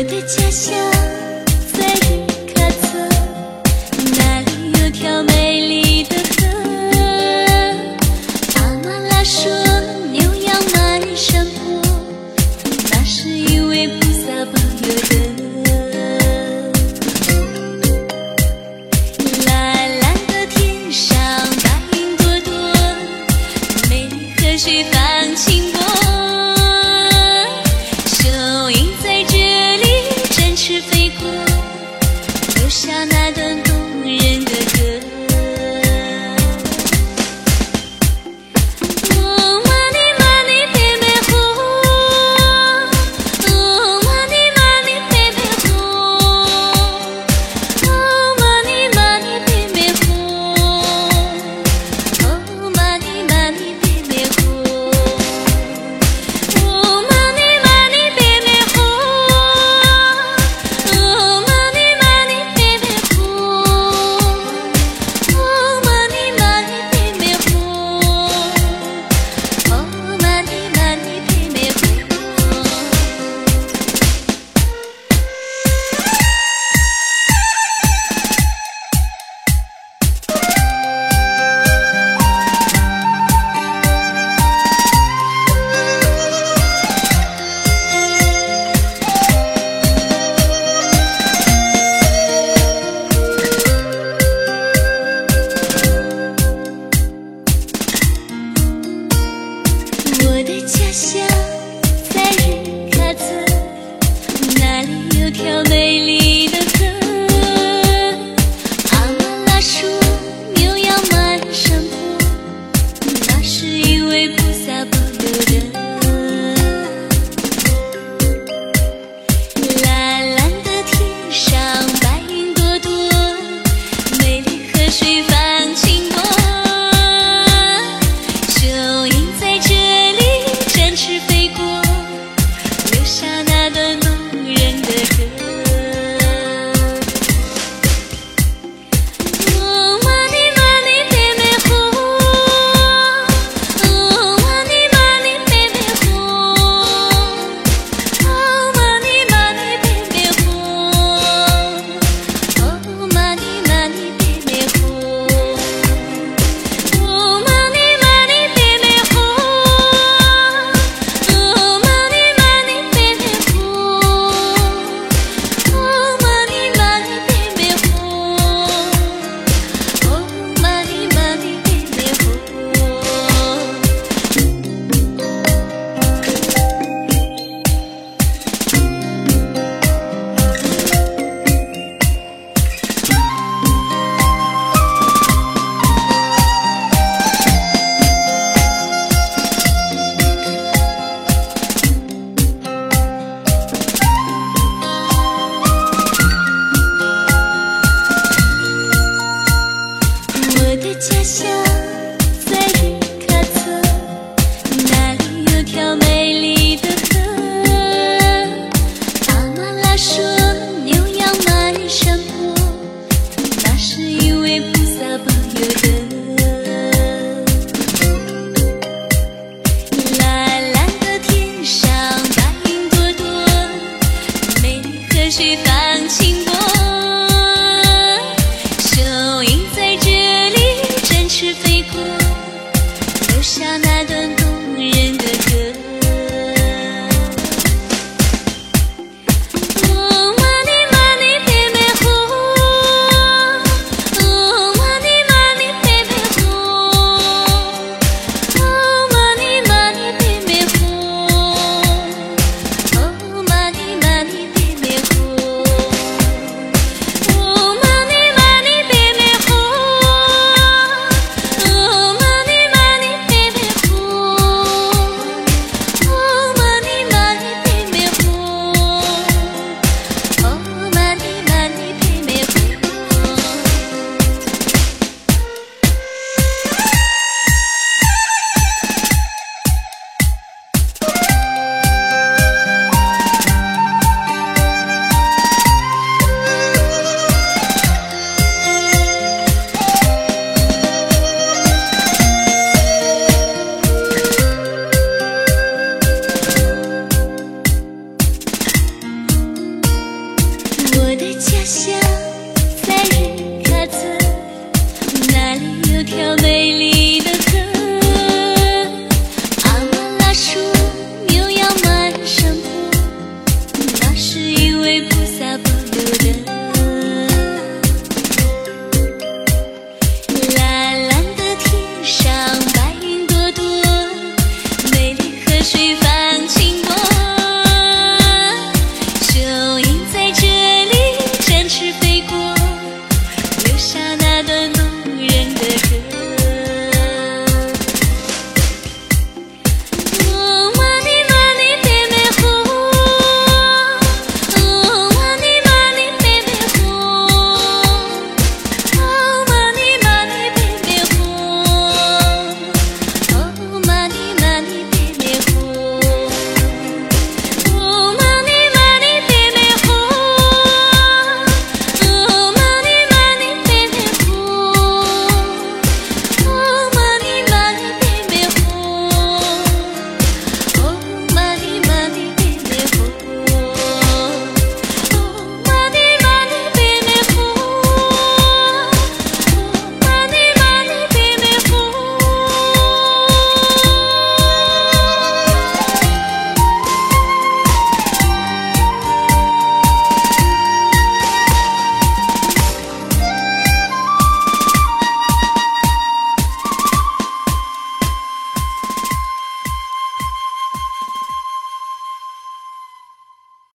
我的家乡在日喀则那里有条美丽的河阿妈拉说牛羊满山坡那是一位菩萨保佑的